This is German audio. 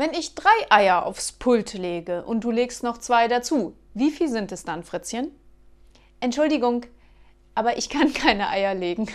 Wenn ich drei Eier aufs Pult lege und du legst noch zwei dazu, wie viel sind es dann, Fritzchen? Entschuldigung, aber ich kann keine Eier legen.